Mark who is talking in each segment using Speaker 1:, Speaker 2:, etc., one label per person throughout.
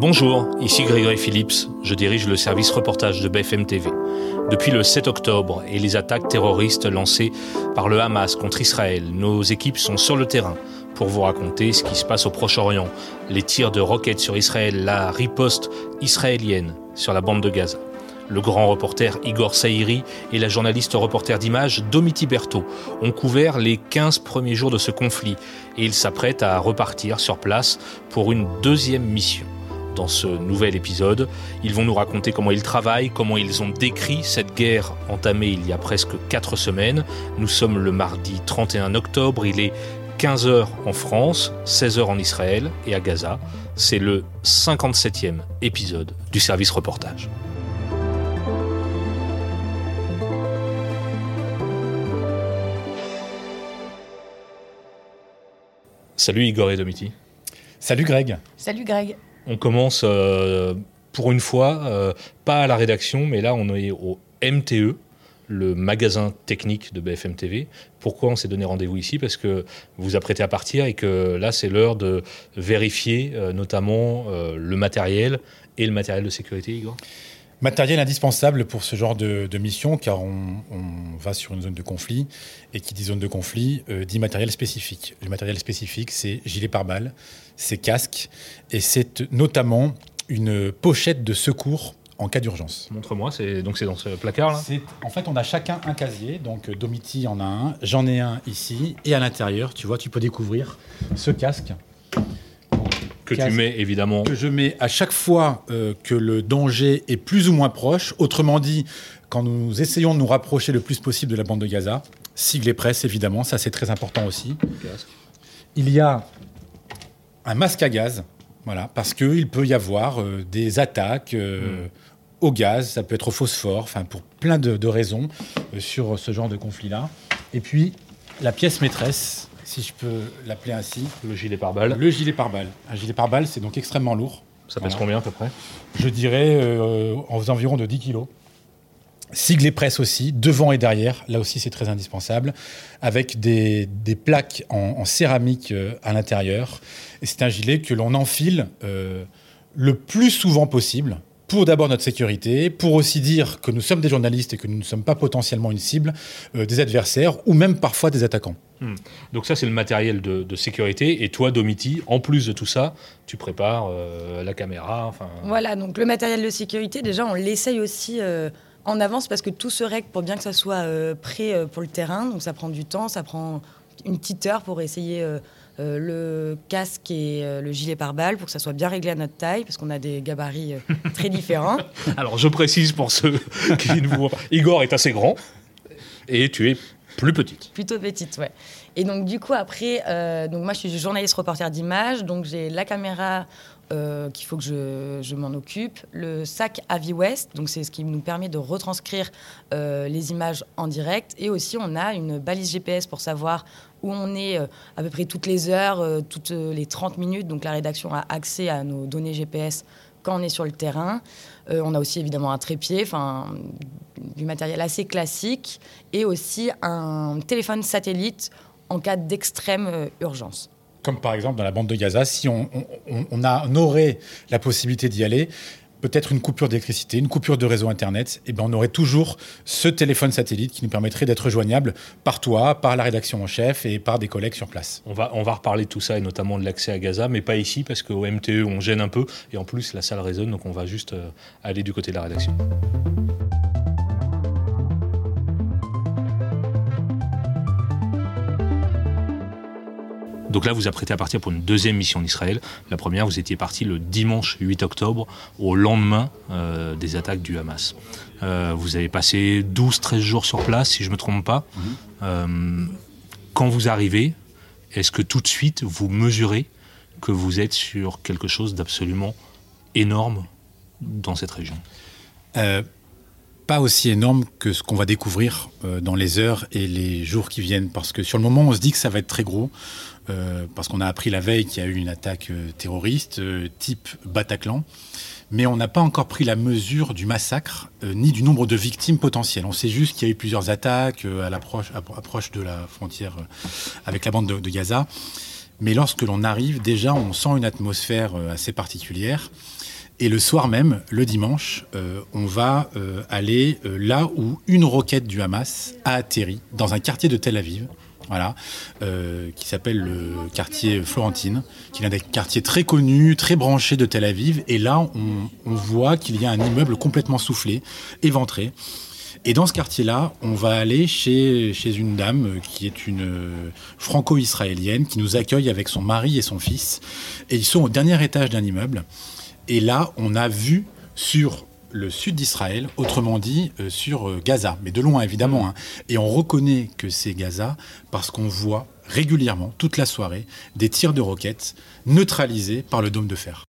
Speaker 1: Bonjour, ici Grégory Phillips, je dirige le service reportage de BFM TV. Depuis le 7 octobre et les attaques terroristes lancées par le Hamas contre Israël, nos équipes sont sur le terrain pour vous raconter ce qui se passe au Proche-Orient, les tirs de roquettes sur Israël, la riposte israélienne sur la bande de Gaza. Le grand reporter Igor Saïri et la journaliste reporter d'image Domiti Berthaud ont couvert les 15 premiers jours de ce conflit et ils s'apprêtent à repartir sur place pour une deuxième mission dans ce nouvel épisode. Ils vont nous raconter comment ils travaillent, comment ils ont décrit cette guerre entamée il y a presque 4 semaines. Nous sommes le mardi 31 octobre, il est 15h en France, 16h en Israël et à Gaza. C'est le 57e épisode du service reportage. Salut Igor et Domiti.
Speaker 2: Salut Greg.
Speaker 3: Salut Greg.
Speaker 1: On commence euh, pour une fois, euh, pas à la rédaction, mais là on est au MTE, le magasin technique de BFM TV. Pourquoi on s'est donné rendez-vous ici? Parce que vous vous apprêtez à partir et que là c'est l'heure de vérifier euh, notamment le matériel et le matériel de sécurité, Igor?
Speaker 2: Matériel indispensable pour ce genre de, mission, car on, va sur une zone de conflit, et qui dit zone de conflit dit matériel spécifique. Le matériel spécifique, c'est gilet pare-balles, c'est casques, et c'est notamment une pochette de secours en cas d'urgence.
Speaker 1: Montre-moi, c'est donc c'est dans ce placard là?
Speaker 2: En fait, on a chacun un casier, donc Domiti en a un, j'en ai un ici, et à l'intérieur, tu vois, tu peux découvrir ce casque.
Speaker 1: Que tu mets évidemment.
Speaker 2: Que je mets à chaque fois euh, que le danger est plus ou moins proche. Autrement dit, quand nous essayons de nous rapprocher le plus possible de la bande de Gaza, sigle et presse évidemment, ça c'est très important aussi. Il y a un masque à gaz, voilà, parce qu'il peut y avoir euh, des attaques euh, hmm. au gaz, ça peut être au phosphore, enfin pour plein de, raisons euh, sur ce genre de conflit-là. Et puis la pièce maîtresse, si je peux l'appeler ainsi.
Speaker 1: Le gilet pare-balles.
Speaker 2: Le gilet pare-balles. Un gilet pare-balles, c'est donc extrêmement lourd.
Speaker 1: Ça pèse combien à peu près?
Speaker 2: Je dirais en environ de 10 kilos. Sigle presse aussi, devant et derrière, là aussi c'est très indispensable, avec des, plaques en, céramique euh, à l'intérieur. Et c'est un gilet que l'on enfile euh, le plus souvent possible, pour d'abord notre sécurité, pour aussi dire que nous sommes des journalistes et que nous ne sommes pas potentiellement une cible euh, des adversaires ou même parfois des attaquants.
Speaker 1: Hmm. Donc ça c'est le matériel de, sécurité et toi Domiti, en plus de tout ça, tu prépares la caméra. Enfin...
Speaker 3: Voilà, donc le matériel de sécurité déjà on l'essaye aussi en avance parce que tout se règle pour bien que ça soit euh, prêt euh, pour le terrain. Donc ça prend du temps, ça prend une petite heure pour essayer euh, le casque et le gilet pare-balles pour que ça soit bien réglé à notre taille parce qu'on a des gabarits très différents.
Speaker 1: Alors je précise pour ceux qui ne voient Igor est assez grand et tu es plus petite.
Speaker 3: Plutôt petite, ouais. Et donc du coup après, donc moi je suis journaliste reporter d'image, donc j'ai la caméra euh, qu'il faut que je, m'en occupe. Le sac Avi West, donc c'est ce qui nous permet de retranscrire euh, les images en direct. Et aussi, on a une balise GPS pour savoir où on est euh, à peu près toutes les heures, toutes les 30 minutes. Donc la rédaction a accès à nos données GPS quand on est sur le terrain. on a aussi évidemment un trépied, enfin du matériel assez classique, et aussi un téléphone satellite en cas d'extrême urgence
Speaker 2: comme par exemple dans la bande de Gaza, si on, aurait la possibilité d'y aller, peut-être une coupure d'électricité, une coupure de réseau Internet, et eh ben on aurait toujours ce téléphone satellite qui nous permettrait d'être joignable par toi, par la rédaction en chef et par des collègues sur place.
Speaker 1: On va, on va reparler de tout ça et notamment de l'accès à Gaza, mais pas ici parce qu'au MTE on gêne un peu et en plus la salle résonne, donc on va juste euh, aller du côté de la rédaction. Donc là, vous apprêtez à partir pour une deuxième mission d'Israël. La première, vous étiez parti le dimanche 8 octobre, au lendemain euh, des attaques du Hamas. Euh, vous avez passé 12-13 jours sur place, si je ne me trompe pas. Mhm. Euh, quand vous arrivez, est-ce que tout de suite, vous mesurez que vous êtes sur quelque chose d'absolument énorme dans cette région?
Speaker 2: Pas aussi énorme que ce qu'on va découvrir dans les heures et les jours qui viennent. Parce que sur le moment, on se dit que ça va être très gros. Euh, parce qu'on a appris la veille qu'il y a eu une attaque euh, terroriste euh, type Bataclan, mais on n'a pas encore pris la mesure du massacre ni du nombre de victimes potentielles. On sait juste qu'il y a eu plusieurs attaques à l'approche approche de la frontière avec la bande de, Gaza. Mais lorsque l'on arrive, déjà, on sent une atmosphère assez particulière. Et le soir même, le dimanche, on va aller là où une roquette du Hamas a atterri, dans un quartier de Tel Aviv, voilà, euh, qui s'appelle le quartier Florentine, qui est un des quartiers très connus, très branchés de Tel Aviv. Et là, on, voit qu'il y a un immeuble complètement soufflé, éventré. Et dans ce quartier-là, on va aller chez, chez une dame qui est une euh, franco-israélienne qui nous accueille avec son mari et son fils. Et ils sont au dernier étage d'un immeuble. Et là, on a vu sur le sud d'Israël, autrement dit euh, sur euh, Gaza, mais de loin évidemment. Hein. Et on reconnaît que c'est Gaza parce qu'on voit régulièrement, toute la soirée, des tirs de roquettes neutralisés par le dôme de fer.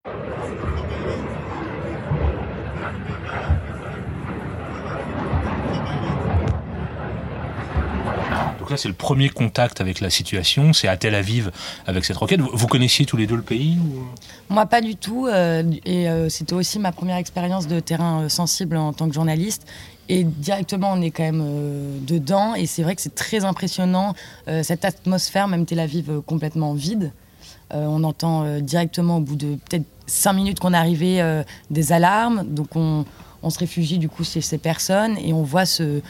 Speaker 1: C'est le premier contact avec la situation. C'est à Tel Aviv avec cette roquette. Vous connaissiez tous les deux le pays
Speaker 3: Moi, pas du tout. Euh, et euh, c'était aussi ma première expérience de terrain euh, sensible en tant que journaliste. Et directement, on est quand même dedans. Et c'est vrai que c'est très impressionnant, cette atmosphère, même Tel Aviv complètement vide. on entend directement au bout de peut-être cinq minutes qu'on arrivé des alarmes. Donc on, on, se réfugie du coup chez ces personnes et on voit ce,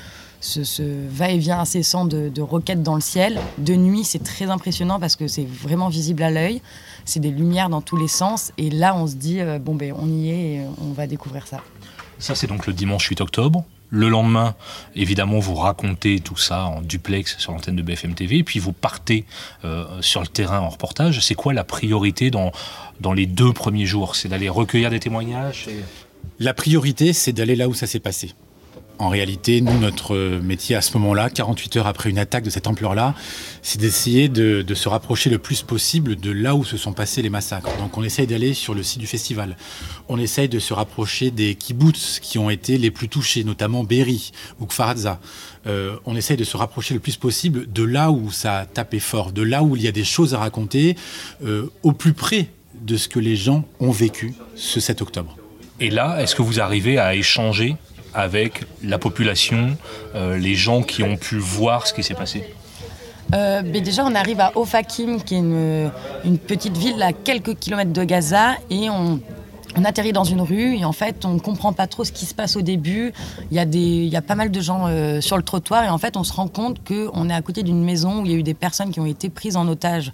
Speaker 3: ce, va-et-vient incessant de, roquettes dans le ciel. De nuit, c'est très impressionnant parce que c'est vraiment visible à l'œil. C'est des lumières dans tous les sens. Et là, on se dit, euh, bon, ben, on y est et on va découvrir ça.
Speaker 1: Ça, c'est donc le dimanche 8 octobre. Le lendemain, évidemment, vous racontez tout ça en duplex sur l'antenne de BFM TV, et puis vous partez euh, sur le terrain en reportage. C'est quoi la priorité dans, dans les deux premiers jours? C'est d'aller recueillir des témoignages
Speaker 2: La priorité, c'est d'aller là où ça s'est passé. En réalité, nous, notre métier à ce moment-là, 48 heures après une attaque de cette ampleur-là, c'est d'essayer de, se rapprocher le plus possible de là où se sont passés les massacres. Donc on essaye d'aller sur le site du festival. On essaye de se rapprocher des kibbutz qui ont été les plus touchés, notamment Berry ou Kfaradza. Euh, on essaye de se rapprocher le plus possible de là où ça a tapé fort, de là où il y a des choses à raconter, euh, au plus près de ce que les gens ont vécu ce 7 octobre.
Speaker 1: Et là, est-ce que vous arrivez à échanger avec la population, euh, les gens qui ont pu voir ce qui s'est passé
Speaker 3: euh, mais déjà, on arrive à Ofakim, qui est une, petite ville à quelques kilomètres de Gaza, et on, atterrit dans une rue et en fait on comprend pas trop ce qui se passe au début. Il y a, y a pas mal de gens euh, sur le trottoir et en fait on se rend compte qu'on est à côté d'une maison où il y a eu des personnes qui ont été prises en otage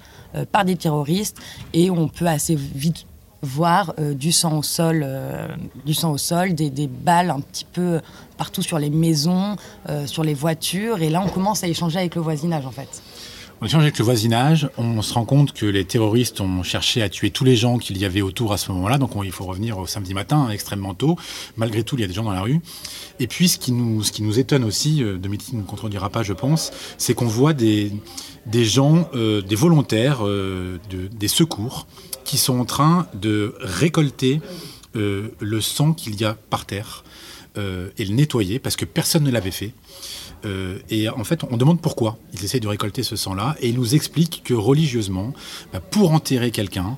Speaker 3: par des terroristes et on peut assez vite voir euh, du sang au sol, euh, du sang au sol, des, balles un petit peu partout sur les maisons, euh, sur les voitures. Et là, on commence à échanger avec le voisinage, en fait.
Speaker 2: On échange avec le voisinage, on se rend compte que les terroristes ont cherché à tuer tous les gens qu'il y avait autour à ce moment-là, donc il faut revenir au samedi matin, hein, extrêmement tôt. Malgré tout, il y a des gens dans la rue. Et puis, ce qui nous, ce qui nous étonne aussi, Dominique ne contredira pas, je pense, c'est qu'on voit des, des gens, des volontaires, des secours, qui sont en train de récolter euh, le sang qu'il y a par terre euh, et le nettoyer parce que personne ne l'avait fait. Euh, et en fait, on demande pourquoi ils essayent de récolter ce sang-là et ils nous expliquent que religieusement, bah, pour enterrer quelqu'un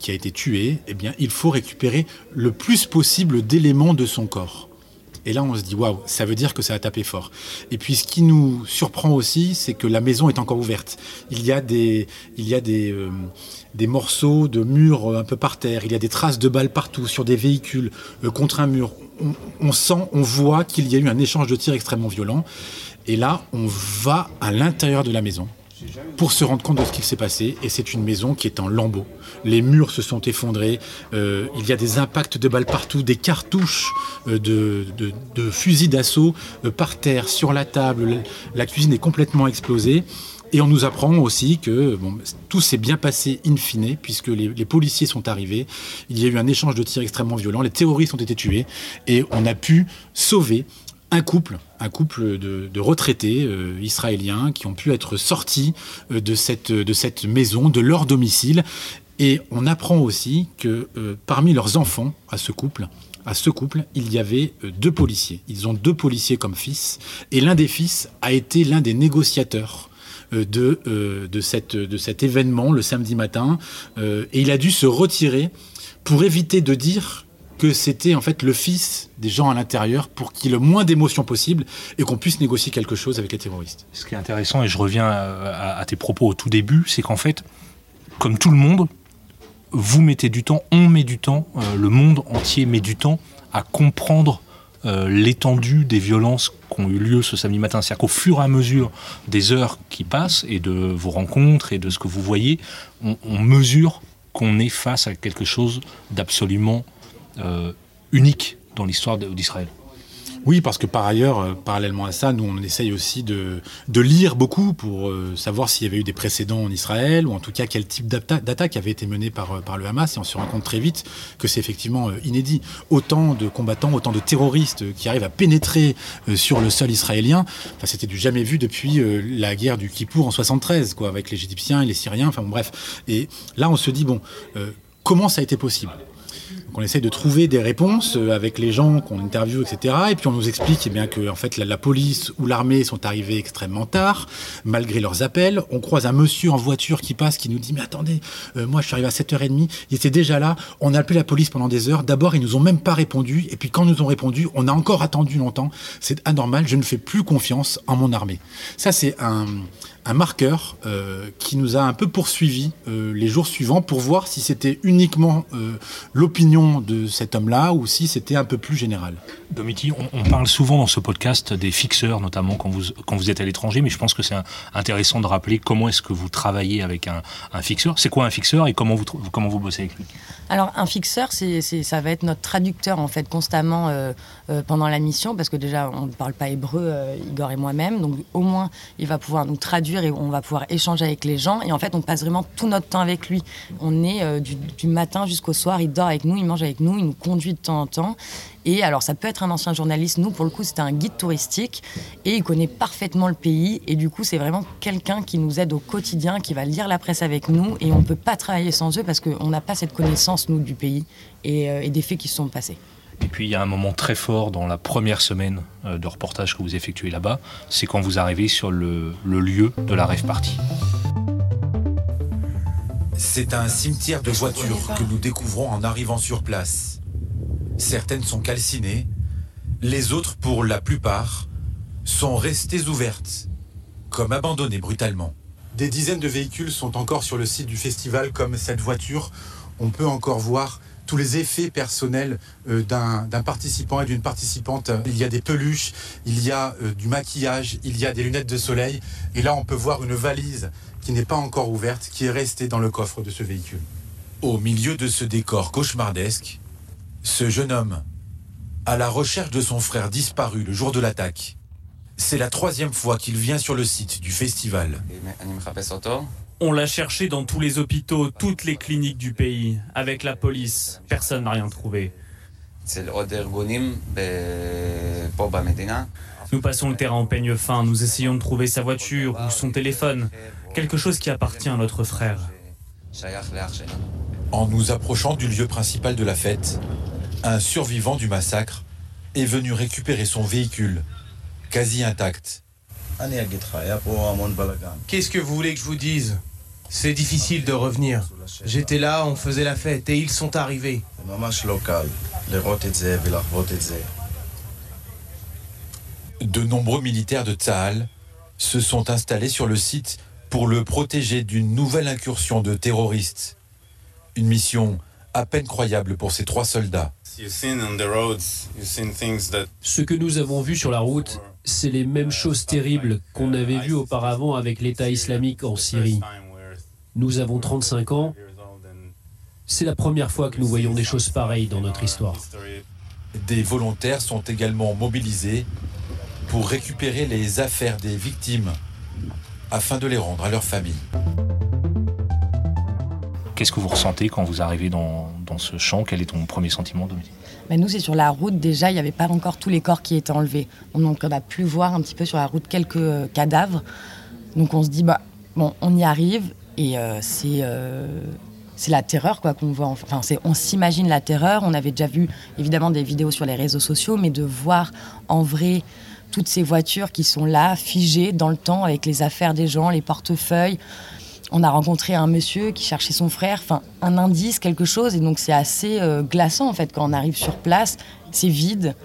Speaker 2: qui a été tué, eh bien, il faut récupérer le plus possible d'éléments de son corps. Et là, on se dit, waouh, ça veut dire que ça a tapé fort. Et puis, ce qui nous surprend aussi, c'est que la maison est encore ouverte. Il y a des, euh, morceaux de murs euh, un peu par terre. Il y a des traces de balles partout sur des véhicules euh, contre un mur. On, sent, on voit qu'il y a eu un échange de tirs extrêmement violent. Et là, on va à l'intérieur de la maison pour se rendre compte de ce qui s'est passé. Et c'est une maison qui est en lambeaux. Les murs se sont effondrés. Euh, il y a des impacts de balles partout, des cartouches euh, de, fusils d'assaut euh, par terre, sur la table. La cuisine est complètement explosée. Et on nous apprend aussi que tout s'est bien passé in fine, puisque les, les, policiers sont arrivés. Il y a eu un échange de tirs extrêmement violent. Les terroristes ont été tués. Et on a pu sauver un couple, un couple de, retraités euh, israéliens qui ont pu être sortis euh, de, cette, maison, de leur domicile. Et on apprend aussi que euh, parmi leurs enfants, à ce couple, à ce couple, il y avait deux policiers. Ils ont deux policiers comme fils, et l'un des fils a été l'un des négociateurs de cet événement le samedi matin, et il a dû se retirer pour éviter de dire que c'était en fait le fils des gens à l'intérieur pour qu'il y ait le moins d'émotions possible et qu'on puisse négocier quelque chose avec les terroristes.
Speaker 1: Ce qui est intéressant, et je reviens à, tes propos au tout début, c'est qu'en fait, comme tout le monde, vous mettez du temps, on met du temps, euh, le monde entier met du temps à comprendre euh, l'étendue des violences qui ont eu lieu ce samedi matin. C'est-à-dire qu'au fur et à mesure des heures qui passent et de vos rencontres et de ce que vous voyez, on, mesure qu'on est face à quelque chose d'absolument euh, unique dans l'histoire d'Israël.
Speaker 2: Oui, parce que par ailleurs, euh, parallèlement à ça, nous, on essaye aussi de, lire beaucoup pour euh, savoir s'il y avait eu des précédents en Israël, ou en tout cas quel type d'attaque avait été menée par, euh, le Hamas, et on se rend compte très vite que c'est effectivement inédit. Autant de combattants, autant de terroristes qui arrivent à pénétrer sur le sol israélien, enfin, c'était du jamais vu depuis la guerre du Kippour en 73, quoi, avec les Égyptiens et les Syriens, enfin bref. Et là, on se dit, bon, comment ça a été possible? On essaie de trouver des réponses euh, avec les gens qu'on interviewe, etc. Et puis on nous explique eh bien, que en fait, la, police ou l'armée sont arrivés extrêmement tard, malgré leurs appels. On croise un monsieur en voiture qui passe, qui nous dit Mais attendez, euh, moi je suis arrivé à 7h30, il était déjà là. On a appelé la police pendant des heures. D'abord, ils nous ont même pas répondu. Et puis quand nous ont répondu, on a encore attendu longtemps. C'est anormal, je ne fais plus confiance en mon armée. Ça, c'est un, un marqueur euh, qui nous a un peu poursuivi euh, les jours suivants pour voir si c'était uniquement euh, l'opinion de cet homme-là ou si c'était un peu plus général.
Speaker 1: Domiti, on, parle souvent dans ce podcast des fixeurs, notamment quand vous, quand vous êtes à l'étranger, mais je pense que c'est intéressant de rappeler comment est-ce que vous travaillez avec un, fixeur. C'est quoi un fixeur et comment vous, comment vous bossez avec lui?
Speaker 3: Alors un fixeur, c'est, ça va être notre traducteur en fait constamment pendant la mission, parce que déjà on ne parle pas hébreu, Igor et moi-même, donc au moins il va pouvoir nous traduire et on va pouvoir échanger avec les gens. Et en fait, on passe vraiment tout notre temps avec lui. On est euh, du, matin jusqu'au soir, il dort avec nous, il mange avec nous, il nous conduit de temps en temps. Et alors, ça peut être un ancien journaliste. Nous, pour le coup, c'était un guide touristique et il connaît parfaitement le pays. Et du coup, c'est vraiment quelqu'un qui nous aide au quotidien, qui va lire la presse avec nous. Et on ne peut pas travailler sans eux parce qu'on n'a pas cette connaissance, nous, du pays et, euh, et des faits qui se sont passés.
Speaker 1: Et puis il y a un moment très fort dans la première semaine euh, de reportage que vous effectuez là-bas, c'est quand vous arrivez sur le, lieu de la rêve partie.
Speaker 4: C'est un cimetière de voitures que nous découvrons en arrivant sur place. Certaines sont calcinées, les autres, pour la plupart, sont restées ouvertes, comme abandonnées brutalement.
Speaker 2: Des dizaines de véhicules sont encore sur le site du festival, comme cette voiture. On peut encore voir tous les effets personnels euh, d'un participant et d'une participante. Il y a des peluches, il y a euh, du maquillage, il y a des lunettes de soleil. Et là, on peut voir une valise qui n'est pas encore ouverte, qui est restée dans le coffre de ce véhicule.
Speaker 4: Au milieu de ce décor cauchemardesque, ce jeune homme, à la recherche de son frère disparu le jour de l'attaque, c'est la troisième fois qu'il vient sur le site du festival.
Speaker 5: On l'a cherché dans tous les hôpitaux, toutes les cliniques du pays, avec la police. Personne n'a rien trouvé. Nous passons le terrain en peigne fin, nous essayons de trouver sa voiture ou son téléphone, quelque chose qui appartient à notre frère.
Speaker 4: En nous approchant du lieu principal de la fête, un survivant du massacre est venu récupérer son véhicule, quasi intact.
Speaker 6: Qu'est-ce que vous voulez que je vous dise? C'est difficile de revenir. J'étais là, on faisait la fête et ils sont arrivés.
Speaker 4: De nombreux militaires de Tsahal se sont installés sur le site pour le protéger d'une nouvelle incursion de terroristes. Une mission à peine croyable pour ces trois soldats.
Speaker 7: Ce que nous avons vu sur la route, c'est les mêmes choses terribles qu'on avait vues auparavant avec l'État islamique en Syrie. Nous avons 35 ans. C'est la première fois que nous voyons des choses pareilles dans notre histoire.
Speaker 4: Des volontaires sont également mobilisés pour récupérer les affaires des victimes afin de les rendre à leur famille.
Speaker 1: Qu'est-ce que vous ressentez quand vous arrivez dans, ce champ? Quel est ton premier sentiment, Dominique?
Speaker 3: Nous, c'est sur la route. Déjà, il n'y avait pas encore tous les corps qui étaient enlevés. On a pu voir un petit peu sur la route quelques euh, cadavres. Donc, on se dit, bah, bon, on y arrive. Et euh, c'est. Euh, c'est la terreur quoi qu'on voit. Enfin, on s'imagine la terreur. On avait déjà vu évidemment des vidéos sur les réseaux sociaux, mais de voir en vrai toutes ces voitures qui sont là, figées dans le temps, avec les affaires des gens, les portefeuilles, on a rencontré un monsieur qui cherchait son frère, un indice, quelque chose, et donc c'est assez euh, glaçant en fait quand on arrive sur place, c'est vide,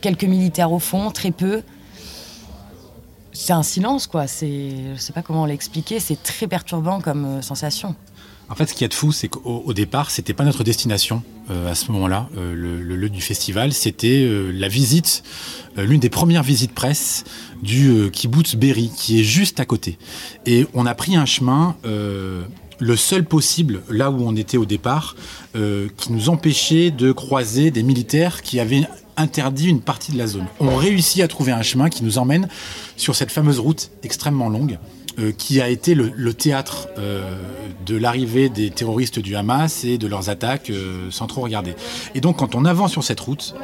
Speaker 3: quelques militaires au fond, très peu. C'est un silence quoi, c'est, je sais pas comment l'expliquer, c'est très perturbant comme euh, sensation.
Speaker 2: En fait, ce qui est de fou, c'est qu'au au départ, c'était pas notre destination euh, à ce moment-là, euh, le, lieu du festival. C'était euh, la visite, l'une des premières visites presse du kibbutz Berry, qui est juste à côté. Et on a pris un chemin, le seul possible, là où on était au départ, qui nous empêchait de croiser des militaires qui avaient interdit une partie de la zone. On réussit à trouver un chemin qui nous emmène sur cette fameuse route extrêmement longue qui a été le, théâtre euh, de l'arrivée des terroristes du Hamas et de leurs attaques euh, sans trop regarder. Et donc quand on avance sur cette route,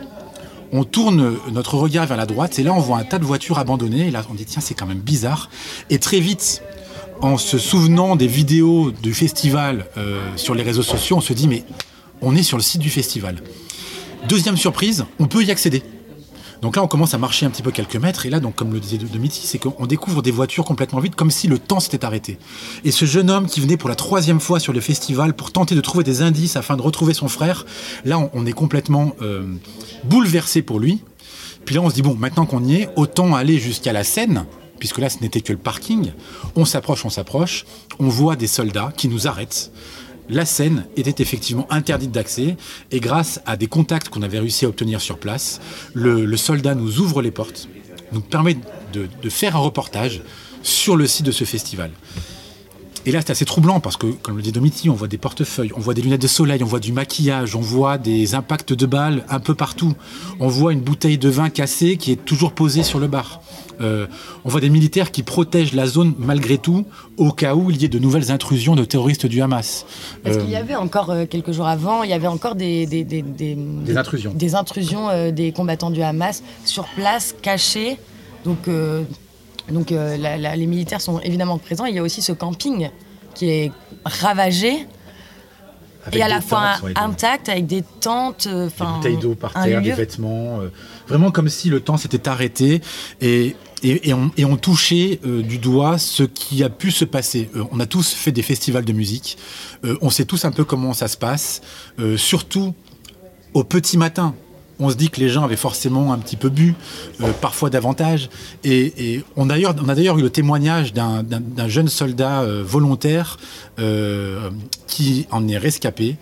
Speaker 2: on tourne notre regard vers la droite et là on voit un tas de voitures abandonnées. Et là on dit tiens c'est quand même bizarre. Et très vite en se souvenant des vidéos du festival euh, sur les réseaux sociaux on se dit mais on est sur le site du festival. Deuxième surprise on peut y accéder donc là, on commence à marcher un petit peu quelques mètres, et là, donc, comme le disait Domiti, c'est qu'on découvre des voitures complètement vides, comme si le temps s'était arrêté. Et ce jeune homme qui venait pour la troisième fois sur le festival pour tenter de trouver des indices afin de retrouver son frère, là, on, est complètement euh, bouleversé pour lui. Puis là, on se dit, bon, maintenant qu'on y est, autant aller jusqu'à la scène, puisque là, ce n'était que le parking. On s'approche, on s'approche, on voit des soldats qui nous arrêtent. La scène était effectivement interdite d'accès et grâce à des contacts qu'on avait réussi à obtenir sur place, le, soldat nous ouvre les portes, nous permet de faire un reportage sur le site de ce festival. Et là, c'est assez troublant parce que, comme le dit Domiti, on voit des portefeuilles, on voit des lunettes de soleil, on voit du maquillage, on voit des impacts de balles un peu partout. On voit une bouteille de vin cassée qui est toujours posée sur le bar. Euh, on voit des militaires qui protègent la zone malgré tout, au cas où il y ait de nouvelles intrusions de terroristes du Hamas.
Speaker 3: Parce
Speaker 2: Euh,
Speaker 3: qu'il y avait encore euh, quelques jours avant, il y avait encore des, des, des, des-
Speaker 2: Des intrusions.
Speaker 3: des intrusions, euh, des combattants du Hamas sur place, cachés. Donc, euh, donc euh, la- la- les militaires sont évidemment présents. Il y a aussi ce camping qui est ravagé
Speaker 2: avec
Speaker 3: et à la fois
Speaker 2: ouais,
Speaker 3: intact avec des tentes. euh,
Speaker 2: des bouteilles d'eau par terre, des vêtements, euh, vraiment comme si le temps s'était arrêté et, et, et on, et on touchait du doigt ce qui a pu se passer. On a tous fait des festivals de musique, on sait tous un peu comment ça se passe, surtout au petit matin. On se dit que les gens avaient forcément un petit peu bu, euh, parfois davantage. Et, on, a d'ailleurs eu le témoignage d'un jeune soldat euh, volontaire euh, qui en est rescapé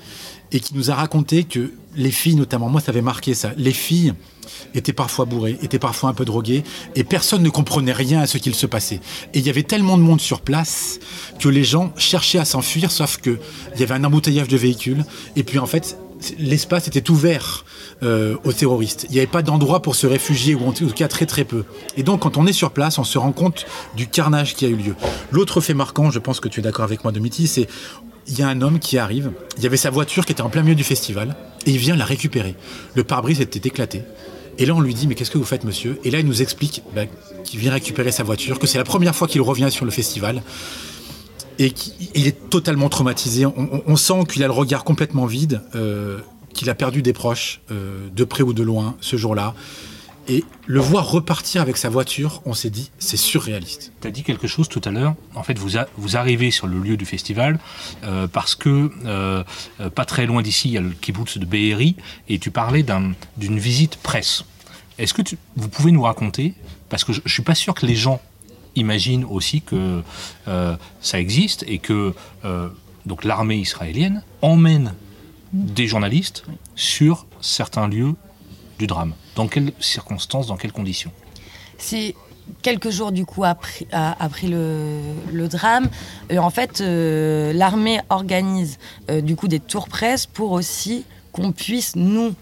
Speaker 2: et qui nous a raconté que les filles, notamment, moi ça avait marqué ça, les filles étaient parfois bourrées, étaient parfois un peu droguées, et personne ne comprenait rien à ce qu'il se passait. Et il y avait tellement de monde sur place que les gens cherchaient à s'enfuir, sauf qu'il y avait un embouteillage de véhicules, et puis en fait, l'espace était ouvert euh, aux terroristes. Il n'y avait pas d'endroit pour se réfugier, ou en tout cas très très peu. Et donc quand on est sur place, on se rend compte du carnage qui a eu lieu. L'autre fait marquant, je pense que tu es d'accord avec moi, Domiti, c'est il y a un homme qui arrive, il y avait sa voiture qui était en plein milieu du festival, et il vient la récupérer. Le pare-brise était éclaté. Et là, on lui dit, mais qu'est-ce que vous faites, monsieur? Et là, il nous explique bah, qu'il vient récupérer sa voiture, que c'est la première fois qu'il revient sur le festival, et qu'il est totalement traumatisé. On, sent qu'il a le regard complètement vide, euh, qu'il a perdu des proches, euh, de près ou de loin, ce jour-là. Et le voir repartir avec sa voiture, on s'est dit, c'est surréaliste.
Speaker 1: Tu as dit quelque chose tout à l'heure. En fait, vous, vous arrivez sur le lieu du festival euh, parce que pas très loin d'ici, il y a le kibbutz de Be'eri et tu parlais d'un- d'une visite presse. Est-ce que tu- vous pouvez nous raconter Parce que je, je suis pas sûr que les gens imaginent aussi que euh, ça existe et que euh, donc l'armée israélienne emmène des journalistes sur certains lieux du drame. Dans quelles circonstances, dans quelles conditions?
Speaker 3: C'est quelques jours du coup après, le, le drame. Euh, en fait, euh, l'armée organise euh, du coup des tours presse pour aussi qu'on puisse nous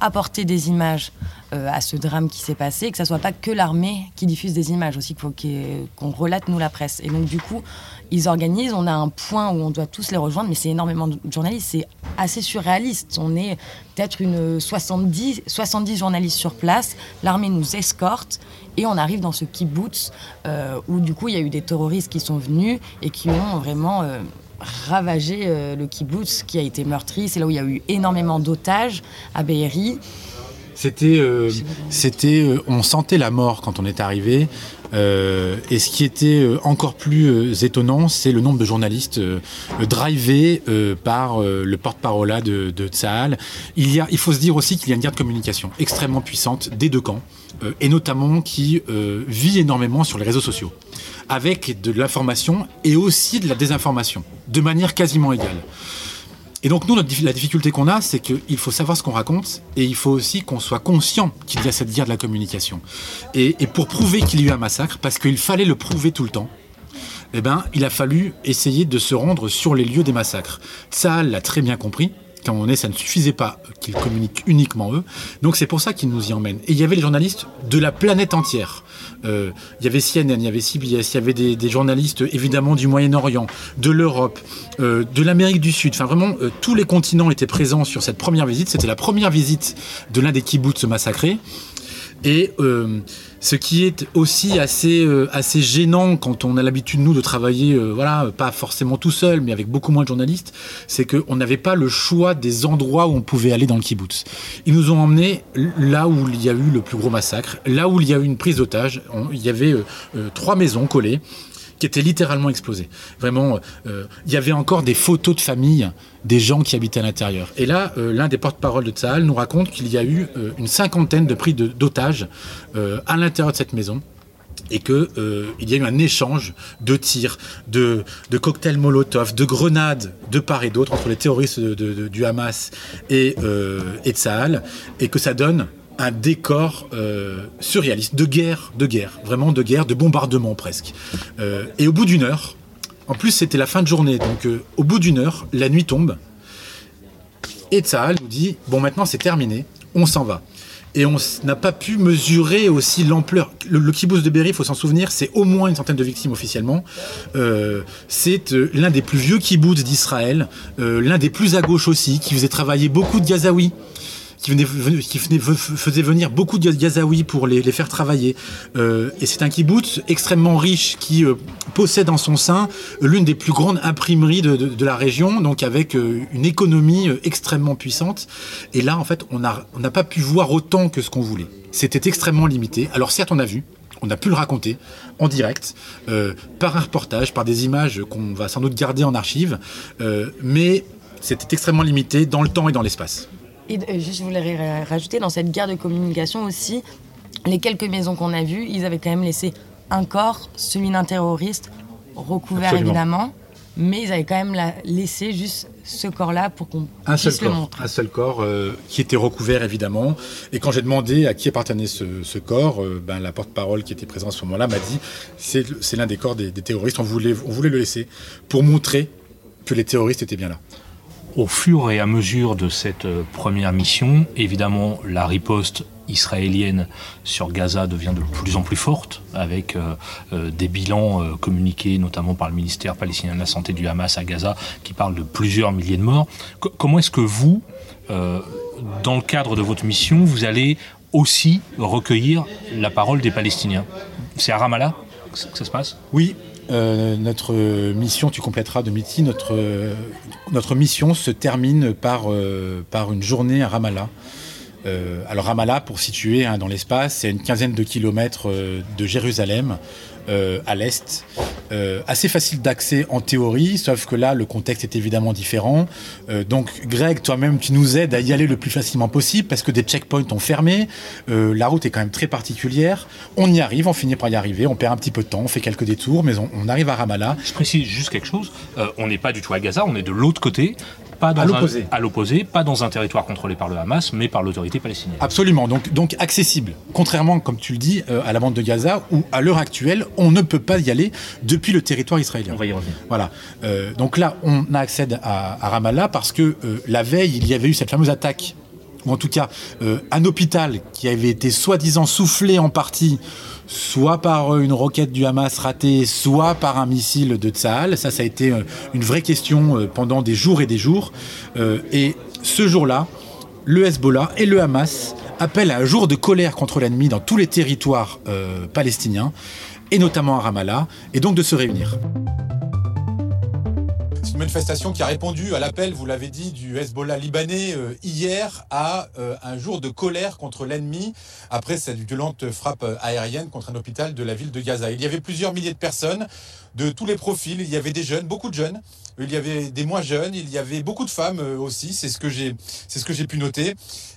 Speaker 3: apporter des images euh, à ce drame qui s'est passé, que ça soit pas que l'armée qui diffuse des images aussi, qu'il faut qu'il y ait- qu'on relate nous la presse. Et donc du coup, ils organisent, on a un point où on doit tous les rejoindre, mais c'est énormément de journalistes, c'est assez surréaliste. On est peut-être une 70, 70 journalistes sur place, l'armée nous escorte et on arrive dans ce kibbutz euh, où du coup il y a eu des terroristes qui sont venus et qui ont vraiment euh, ravagé euh, le kibbutz qui a été meurtri. C'est là où il y a eu énormément d'otages à Be'eri.
Speaker 2: C'était, euh, euh, on sentait la mort quand on est arrivé. Et ce qui était encore plus étonnant, c'est le nombre de journalistes drivés par le porte-parole de, de. Il, y a, il faut se dire aussi qu'il y a une guerre de communication extrêmement puissante des deux camps, et notamment qui vit énormément sur les réseaux sociaux, avec de l'information et aussi de la désinformation, de manière quasiment égale. Et donc nous, la difficulté qu'on a, c'est qu'il faut savoir ce qu'on raconte et il faut aussi qu'on soit conscient qu'il y a cette guerre de la communication. Et, pour prouver qu'il y a eu un massacre, parce qu'il fallait le prouver tout le temps, eh ben, il a fallu essayer de se rendre sur les lieux des massacres. Tsahal l'a très bien compris. Quand on est, ça ne suffisait pas qu'ils communiquent uniquement eux. Donc c'est pour ça qu'ils nous y emmènent. Et il y avait les journalistes de la planète entière. Euh, il y avait CNN, il y avait CBS, il y avait des, des journalistes évidemment du Moyen-Orient, de l'Europe, euh, de l'Amérique du Sud. Enfin vraiment, euh, tous les continents étaient présents sur cette première visite. C'était la première visite de l'un des kibbutz massacrés. Et euh, ce qui est aussi assez, euh, assez gênant quand on a l'habitude, nous, de travailler, euh, voilà, pas forcément tout seul, mais avec beaucoup moins de journalistes, c'est qu'on n'avait pas le choix des endroits où on pouvait aller dans le kibbutz. Ils nous ont emmenés là où il y a eu le plus gros massacre, là où il y a eu une prise d'otage. Il y avait trois maisons collées qui étaient littéralement explosées. Vraiment, euh, il y avait encore des photos de famille des gens qui habitaient à l'intérieur. Et là, euh, l'un des porte-parole de Tsahal nous raconte qu'il y a eu euh, une cinquantaine de prises de- d'otages euh, à l'intérieur de cette maison et que euh, il y a eu un échange de tirs, de, cocktails Molotov, de grenades de part et d'autre entre les terroristes du Hamas et, euh, et Tsahal, et que ça donne un décor euh, surréaliste de guerre, de guerre, vraiment de guerre, de bombardement presque. Euh, et au bout d'une heure, en plus c'était la fin de journée, donc euh, au bout d'une heure, la nuit tombe, et Tsahal nous dit bon maintenant c'est terminé, on s'en va. Et on n'a pas pu mesurer aussi l'ampleur. Le, le kibbutz de Be'eri, il faut s'en souvenir, c'est au moins une centaine de victimes officiellement. C'est l'un des plus vieux kibbutz d'Israël, l'un des plus à gauche aussi, qui faisait travailler beaucoup de Gazaouis qui, venait, faisait venir beaucoup de Gazaouis pour les, faire travailler. Euh, et c'est un kibbutz extrêmement riche qui euh, possède en son sein euh, l'une des plus grandes imprimeries de, la région, donc avec une économie extrêmement puissante. Et là, en fait, on n'a pas pu voir autant que ce qu'on voulait. C'était extrêmement limité. Alors certes, on a vu, on a pu le raconter en direct, par un reportage, par des images qu'on va sans doute garder en archive, mais c'était extrêmement limité dans le temps et dans l'espace.
Speaker 3: Et euh, juste, je voulais ra- rajouter, dans cette guerre de communication aussi, les quelques maisons qu'on a vues, ils avaient quand même laissé un corps, celui d'un terroriste, recouvert
Speaker 2: Absolument.
Speaker 3: évidemment, mais ils avaient quand même la- laissé juste ce corps-là pour qu'on
Speaker 2: Un seul
Speaker 3: puisse le
Speaker 2: corps,
Speaker 3: montrer.
Speaker 2: un seul corps euh, qui était recouvert évidemment. Et quand j'ai demandé à qui appartenait ce, ce corps, euh, ben, la porte-parole qui était présente à ce moment-là m'a dit c'est c'est l'un des corps des, des terroristes. On voulait, on voulait le laisser pour montrer que les terroristes étaient bien là.
Speaker 1: Au fur et à mesure de cette euh, première mission, évidemment, la riposte israélienne sur Gaza devient de plus en plus forte, avec euh, euh, des bilans communiqués notamment par le ministère palestinien de la Santé du Hamas à Gaza, qui parle de plusieurs milliers de morts. Co- comment est-ce que vous, dans le cadre de votre mission, vous allez aussi recueillir la parole des Palestiniens? C'est à Ramallah que ça se passe?
Speaker 2: Oui, euh, notre mission, tu compléteras de Mitty, notre, notre mission se termine par, euh, une journée à Ramallah. Euh, alors Ramallah, pour situer hein, dans l'espace, c'est une quinzaine de kilomètres de Jérusalem, euh, à l'est. Euh, assez facile d'accès en théorie, sauf que là, le contexte est évidemment différent. Euh, donc Greg, toi-même, tu nous aides à y aller le plus facilement possible, parce que des checkpoints ont fermé. La route est quand même très particulière. On y arrive, on finit par y arriver, on perd un petit peu de temps, on fait quelques détours, mais on, on arrive à Ramallah.
Speaker 1: Je précise juste quelque chose. On n'est pas du tout à Gaza, on est de l'autre côté, pas dans
Speaker 2: À l'opposé.
Speaker 1: à l'opposé, pas dans un territoire contrôlé par le Hamas, mais par l'autorité palestinienne.
Speaker 2: Absolument, donc, donc accessible. Contrairement, comme tu le dis, euh, à la bande de Gaza, où à l'heure actuelle, on ne peut pas y aller depuis le territoire israélien.
Speaker 1: On va y revenir.
Speaker 2: Voilà. Euh, donc là, on accède à, à Ramallah parce que euh, la veille, il y avait eu cette fameuse attaque, ou en tout cas euh, un hôpital qui avait été soi-disant soufflé en partie, soit par euh, une roquette du Hamas ratée, soit par un missile de Tsahal. Ça, ça a été euh, une vraie question pendant des jours et des jours. Et ce jour-là, le Hezbollah et le Hamas appellent à un jour de colère contre l'ennemi dans tous les territoires palestiniens, et notamment à Ramallah, et donc de se réunir. Manifestation qui a répondu à l'appel, vous l'avez dit, du Hezbollah libanais euh, hier à euh, un jour de colère contre l'ennemi après cette violente frappe aérienne contre un hôpital de la ville de Gaza. Il y avait plusieurs milliers de personnes de tous les profils. Il y avait des jeunes, beaucoup de jeunes. Il y avait des moins jeunes. Il y avait beaucoup de femmes euh, aussi. C'est ce que j'ai, c'est ce que j'ai pu noter.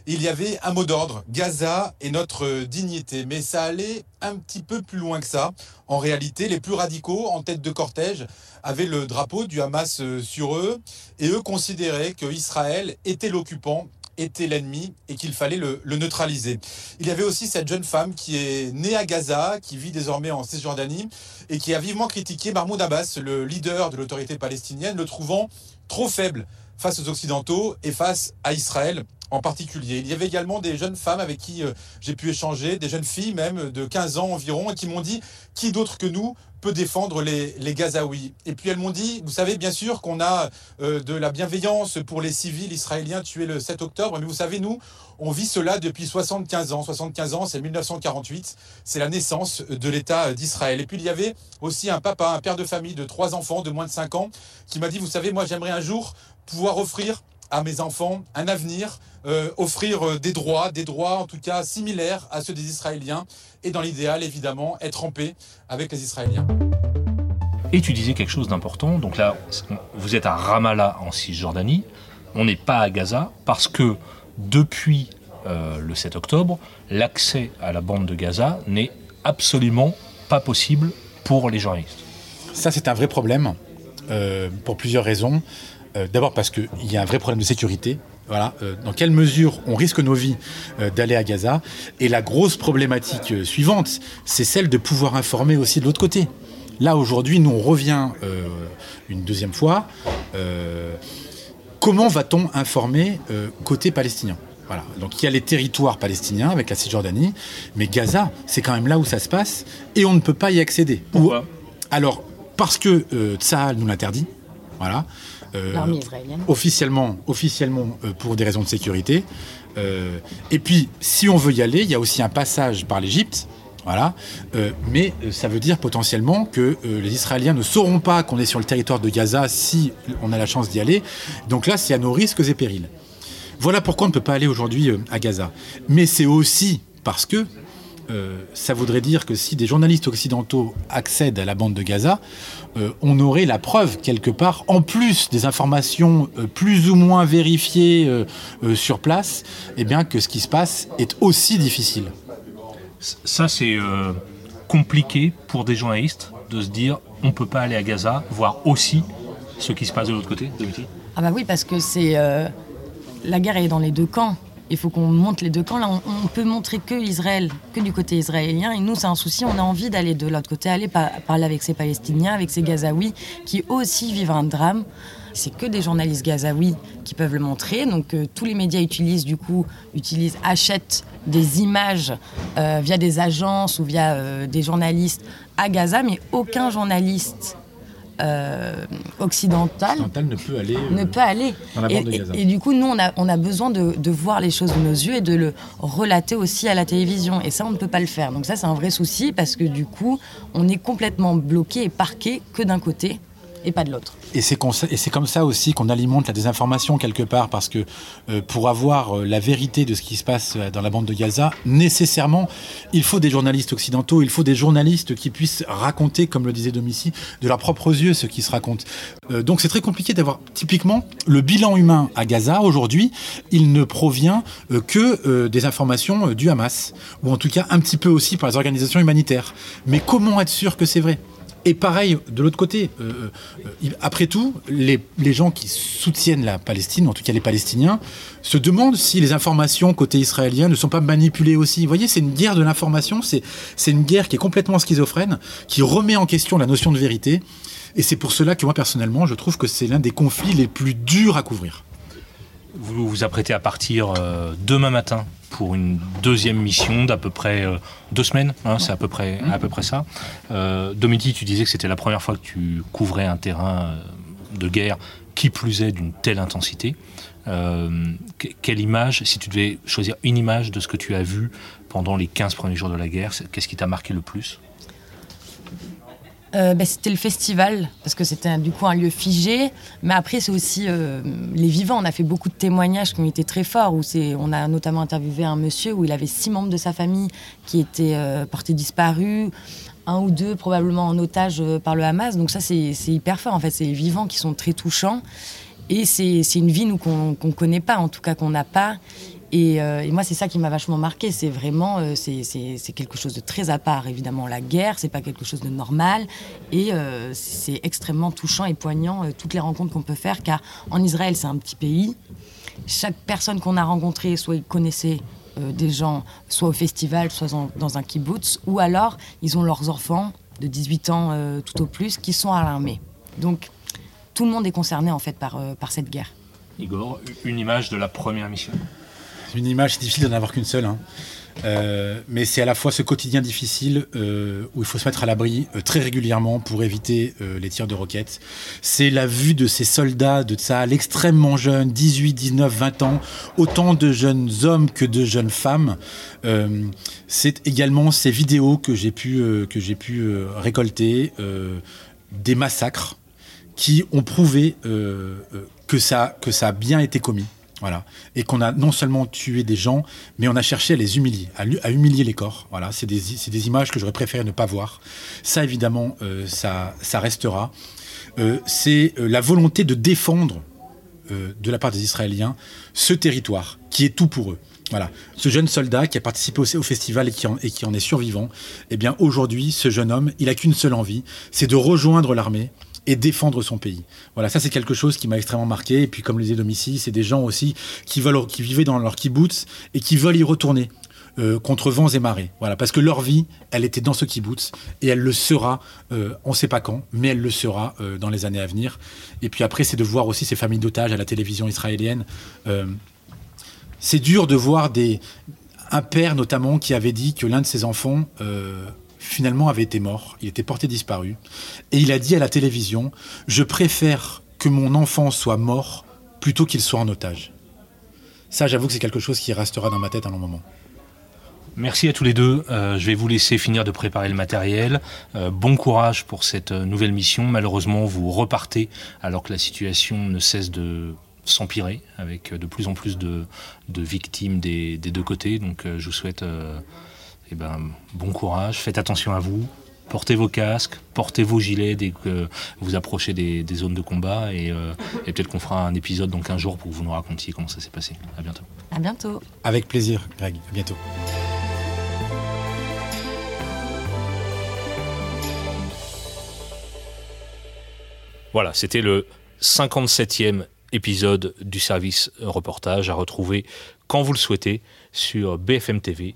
Speaker 2: Il y avait un mot d'ordre. Gaza est notre dignité. Mais ça allait un petit peu plus loin que ça. En réalité, les plus radicaux, en tête de cortège, avaient le drapeau du Hamas euh, sur eux. Et eux considéraient que Israël était l'occupant était l'ennemi et qu'il fallait le, neutraliser. Il y avait aussi cette jeune femme qui est née à Gaza, qui vit désormais en Cisjordanie et qui a vivement critiqué Mahmoud Abbas, le leader de l'autorité palestinienne, le trouvant trop faible face aux Occidentaux et face à Israël en particulier. Il y avait également des jeunes femmes avec qui euh, j'ai pu échanger, des jeunes filles même de 15 ans environ, et qui m'ont dit qui d'autre que nous peut défendre les, Gazaouis? Et puis elles m'ont dit, vous savez bien sûr qu'on a euh, de la bienveillance pour les civils israéliens tués le 7 octobre, mais vous savez, nous, on vit cela depuis 75 ans. 75 ans, c'est 1948, c'est la naissance de l'État d'Israël. Et puis il y avait aussi un papa, un père de famille de trois enfants de moins de 5 ans, qui m'a dit, vous savez, moi j'aimerais un jour pouvoir offrir à mes enfants un avenir, euh, offrir euh, des droits, des droits en tout cas similaires à ceux des Israéliens, et dans l'idéal évidemment être en paix avec les Israéliens.
Speaker 1: Et tu disais quelque chose d'important, donc là vous êtes à Ramallah en Cisjordanie, on n'est pas à Gaza parce que depuis euh, le 7 octobre, l'accès à la bande de Gaza n'est absolument pas possible pour les journalistes.
Speaker 2: Ça c'est un vrai problème pour plusieurs raisons. Euh, d'abord parce qu'il y a un vrai problème de sécurité. Voilà, euh, dans quelle mesure on risque nos vies euh, d'aller à Gaza? Et la grosse problématique suivante, c'est celle de pouvoir informer aussi de l'autre côté. Là, aujourd'hui, nous, on revient une deuxième fois. comment va-t-on informer côté palestinien? Voilà. Donc il y a les territoires palestiniens avec la Cisjordanie, mais Gaza, c'est quand même là où ça se passe, et on ne peut pas y accéder.
Speaker 1: Pourquoi?
Speaker 2: Alors, parce que euh, nous l'interdit. Voilà.
Speaker 3: Euh,
Speaker 2: officiellement, officiellement euh, pour des raisons de sécurité. Euh, et puis, si on veut y aller, il y a aussi un passage par l'Égypte. Voilà. mais ça veut dire potentiellement que les Israéliens ne sauront pas qu'on est sur le territoire de Gaza si on a la chance d'y aller. Donc là, c'est à nos risques et périls. Voilà pourquoi on ne peut pas aller aujourd'hui à Gaza. Mais c'est aussi parce que euh, ça voudrait dire que si des journalistes occidentaux accèdent à la bande de Gaza, euh, on aurait la preuve quelque part, en plus des informations euh, plus ou moins vérifiées sur place, eh bien que ce qui se passe est aussi difficile.
Speaker 1: Ça, c'est compliqué pour des journalistes de se dire on ne peut pas aller à Gaza, voir aussi ce qui se passe de l'autre côté,
Speaker 3: Ah bah oui, parce que c'est la guerre est dans les deux camps il faut qu'on monte les deux camps. Là, on, peut montrer que Israël, que du côté israélien. Et nous, c'est un souci. On a envie d'aller de l'autre côté, aller parler avec ces Palestiniens, avec ces Gazaouis, qui aussi vivent un drame. C'est que des journalistes gazaouis qui peuvent le montrer. Donc euh, tous les médias utilisent du coup, utilisent, achètent des images euh, via des agences ou via euh, des journalistes à Gaza, mais aucun journaliste euh, occidentale
Speaker 2: ne peut aller,
Speaker 3: ne peut aller. et, du coup, nous, on a, on a besoin de, de, voir les choses de nos yeux et de le relater aussi à la télévision. Et ça, on ne peut pas le faire. Donc ça, c'est un vrai souci parce que du coup, on est complètement bloqué et parqué que d'un côté et pas de l'autre.
Speaker 2: Et c'est comme ça aussi qu'on alimente la désinformation quelque part, parce que euh, pour avoir euh, la vérité de ce qui se passe euh, dans la bande de Gaza, nécessairement, il faut des journalistes occidentaux, il faut des journalistes qui puissent raconter, comme le disait Domici, de leurs propres yeux ce qui se raconte. donc c'est très compliqué d'avoir, typiquement, le bilan humain à Gaza aujourd'hui, il ne provient que des informations du Hamas, ou en tout cas un petit peu aussi par les organisations humanitaires. Mais comment être sûr que c'est vrai? Et pareil, de l'autre côté, euh, euh, après tout, les, gens qui soutiennent la Palestine, en tout cas les Palestiniens, se demandent si les informations côté israélien ne sont pas manipulées aussi. Vous voyez, c'est une guerre de l'information, c'est une guerre qui est complètement schizophrène, qui remet en question la notion de vérité. Et c'est pour cela que moi, personnellement, je trouve que c'est l'un des conflits les plus durs à couvrir.
Speaker 1: Vous vous apprêtez à partir euh, demain matin pour une deuxième mission d'à peu près euh, deux semaines, hein, c'est à peu près, à peu près ça. Euh, tu disais que c'était la première fois que tu couvrais un terrain euh, de guerre, qui plus est d'une telle intensité. Quelle image, si tu devais choisir une image de ce que tu as vu pendant les 15 premiers jours de la guerre, qu'est-ce qui t'a marqué le plus?
Speaker 3: Euh, bah, C'était le festival, parce que c'était du coup un lieu figé. Mais après, c'est aussi euh, les vivants. On a fait beaucoup de témoignages qui ont été très forts. Où on a notamment interviewé un monsieur où il avait six membres de sa famille qui étaient euh, portés disparus, un ou deux probablement en otage par le Hamas. Donc ça, c'est hyper fort. En fait, c'est les vivants qui sont très touchants. Et c'est une vie, nous, qu'on ne connaît pas, en tout cas qu'on n'a pas. Euh, et, moi, c'est ça qui m'a vachement marqué. C'est vraiment, euh, c'est quelque chose de très à part. Évidemment, la guerre, c'est pas quelque chose de normal. Et euh, c'est extrêmement touchant et poignant toutes les rencontres qu'on peut faire, car en Israël, c'est un petit pays. Chaque personne qu'on a rencontrée, soit ils connaissaient des gens, soit au festival, soit dans un kibbutz, ou alors ils ont leurs enfants de 18 ans tout au plus qui sont à l'armée. Donc, tout le monde est concerné en fait par, par cette guerre.
Speaker 1: Igor, une image de la première mission?
Speaker 2: Une image, c'est difficile d'en avoir qu'une seule. Hein. Euh, mais c'est à la fois ce quotidien difficile euh, où il faut se mettre à l'abri euh, très régulièrement pour éviter les tirs de roquettes. C'est la vue de ces soldats de Tsahal extrêmement jeunes, 18, 19, 20 ans, autant de jeunes hommes que de jeunes femmes. c'est également ces vidéos que j'ai pu, que j'ai pu récolter, des massacres qui ont prouvé que, ça, que ça a bien été commis. Voilà. Et qu'on a non seulement tué des gens, mais on a cherché à les humilier, à, humilier les corps. Voilà. C'est des, images que j'aurais préféré ne pas voir. Ça, évidemment, euh, ça, restera. Euh, c'est euh, la volonté de défendre, de la part des Israéliens, ce territoire, qui est tout pour eux. Voilà. Ce jeune soldat qui a participé au, festival et qui, en, et qui en est survivant, eh bien aujourd'hui, ce jeune homme, il a qu'une seule envie, c'est de rejoindre l'armée et défendre son pays. Voilà, ça c'est quelque chose qui m'a extrêmement marqué. Et puis comme le disait c'est des gens aussi qui, veulent, qui vivaient dans leur kibbutz et qui veulent y retourner. Euh, contre vents et marées. Voilà, parce que leur vie, elle était dans ce kibbutz et elle le sera, euh, on ne sait pas quand, mais elle le sera euh, dans les années à venir. Et puis après, c'est de voir aussi ces familles d'otages à la télévision israélienne. c'est dur de voir des, un père notamment qui avait dit que l'un de ses enfants finalement avait été mort, il était porté disparu, et il a dit à la télévision, je préfère que mon enfant soit mort plutôt qu'il soit en otage. Ça, j'avoue que c'est quelque chose qui restera dans ma tête un long moment.
Speaker 1: Merci à tous les deux. Euh, je vais vous laisser finir de préparer le matériel. Euh, bon courage pour cette euh, nouvelle mission. Malheureusement, vous repartez alors que la situation ne cesse de s'empirer avec de plus en plus de, victimes des, des, deux côtés. Donc je vous souhaite eh ben, bon courage, faites attention à vous, portez vos casques, portez vos gilets dès que vous approchez des, zones de combat euh, et, peut-être qu'on fera un épisode dans un jours pour que vous nous racontiez comment ça s'est passé. À bientôt.
Speaker 3: À bientôt.
Speaker 2: Avec plaisir, Greg. À bientôt.
Speaker 1: Voilà, c'était le 57e épisode du service reportage à retrouver quand vous le souhaitez sur BFM TV